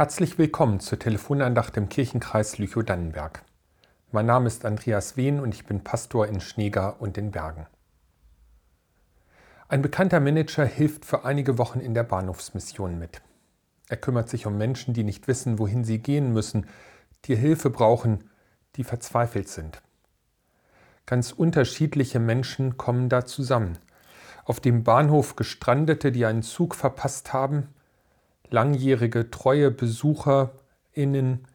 Herzlich willkommen zur Telefonandacht im Kirchenkreis Lüchow-Dannenberg. Mein Name ist Andreas Wehn und ich bin Pastor in Schneegar und den Bergen. Ein bekannter Manager hilft für einige Wochen in der Bahnhofsmission mit. Er kümmert sich um Menschen, die nicht wissen, wohin sie gehen müssen, die Hilfe brauchen, die verzweifelt sind. Ganz unterschiedliche Menschen kommen da zusammen. Auf dem Bahnhof Gestrandete, die einen Zug verpasst haben, langjährige treue BesucherInnen,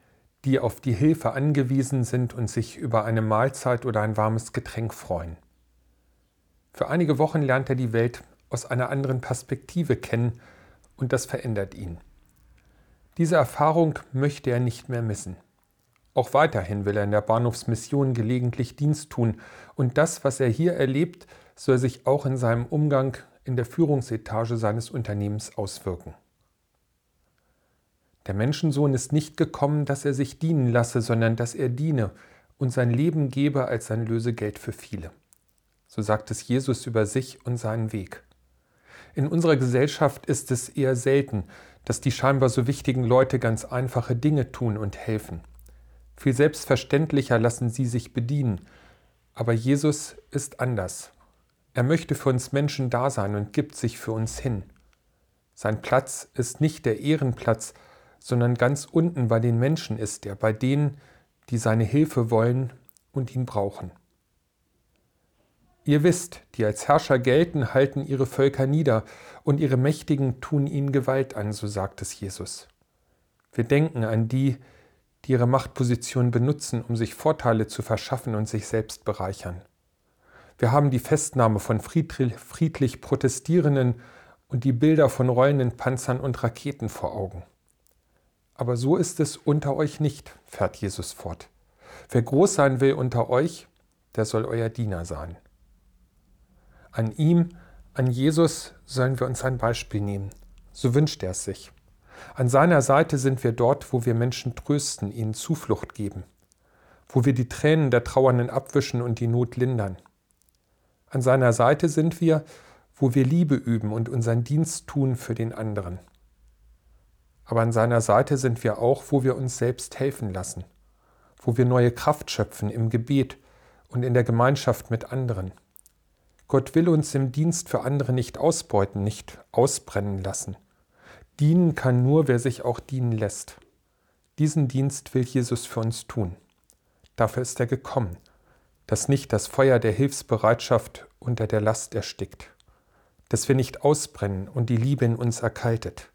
die auf die Hilfe angewiesen sind und sich über eine Mahlzeit oder ein warmes Getränk freuen. Für einige Wochen lernt er die Welt aus einer anderen Perspektive kennen und das verändert ihn. Diese Erfahrung möchte er nicht mehr missen. Auch weiterhin will er in der Bahnhofsmission gelegentlich Dienst tun und das, was er hier erlebt, soll sich auch in seinem Umgang in der Führungsetage seines Unternehmens auswirken. Der Menschensohn ist nicht gekommen, dass er sich dienen lasse, sondern dass er diene und sein Leben gebe als sein Lösegeld für viele. So sagt es Jesus über sich und seinen Weg. In unserer Gesellschaft ist es eher selten, dass die scheinbar so wichtigen Leute ganz einfache Dinge tun und helfen. Viel selbstverständlicher lassen sie sich bedienen. Aber Jesus ist anders. Er möchte für uns Menschen da sein und gibt sich für uns hin. Sein Platz ist nicht der Ehrenplatz, sondern ganz unten bei den Menschen ist er, bei denen, die seine Hilfe wollen und ihn brauchen. Ihr wisst, die als Herrscher gelten, halten ihre Völker nieder, und ihre Mächtigen tun ihnen Gewalt an, so sagt es Jesus. Wir denken an die, die ihre Machtposition benutzen, um sich Vorteile zu verschaffen und sich selbst bereichern. Wir haben die Festnahme von friedlich Protestierenden und die Bilder von rollenden Panzern und Raketen vor Augen. Aber so ist es unter euch nicht, fährt Jesus fort. Wer groß sein will unter euch, der soll euer Diener sein. An ihm, an Jesus sollen wir uns ein Beispiel nehmen. So wünscht er es sich. An seiner Seite sind wir dort, wo wir Menschen trösten, ihnen Zuflucht geben, wo wir die Tränen der Trauernden abwischen und die Not lindern. An seiner Seite sind wir, wo wir Liebe üben und unseren Dienst tun für den anderen aber an seiner Seite sind wir auch, wo wir uns selbst helfen lassen, wo wir neue Kraft schöpfen im Gebet und in der Gemeinschaft mit anderen. Gott will uns im Dienst für andere nicht ausbeuten, nicht ausbrennen lassen. Dienen kann nur, wer sich auch dienen lässt. Diesen Dienst will Jesus für uns tun. Dafür ist er gekommen, dass nicht das Feuer der Hilfsbereitschaft unter der Last erstickt, dass wir nicht ausbrennen und die Liebe in uns erkaltet.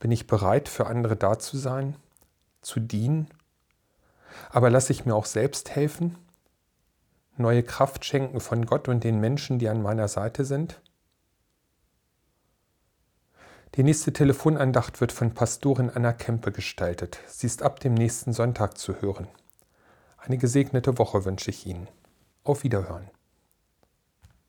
Bin ich bereit, für andere da zu sein, zu dienen? Aber lasse ich mir auch selbst helfen? Neue Kraft schenken von Gott und den Menschen, die an meiner Seite sind? Die nächste Telefonandacht wird von Pastorin Anna Kempe gestaltet. Sie ist ab dem nächsten Sonntag zu hören. Eine gesegnete Woche wünsche ich Ihnen. Auf Wiederhören.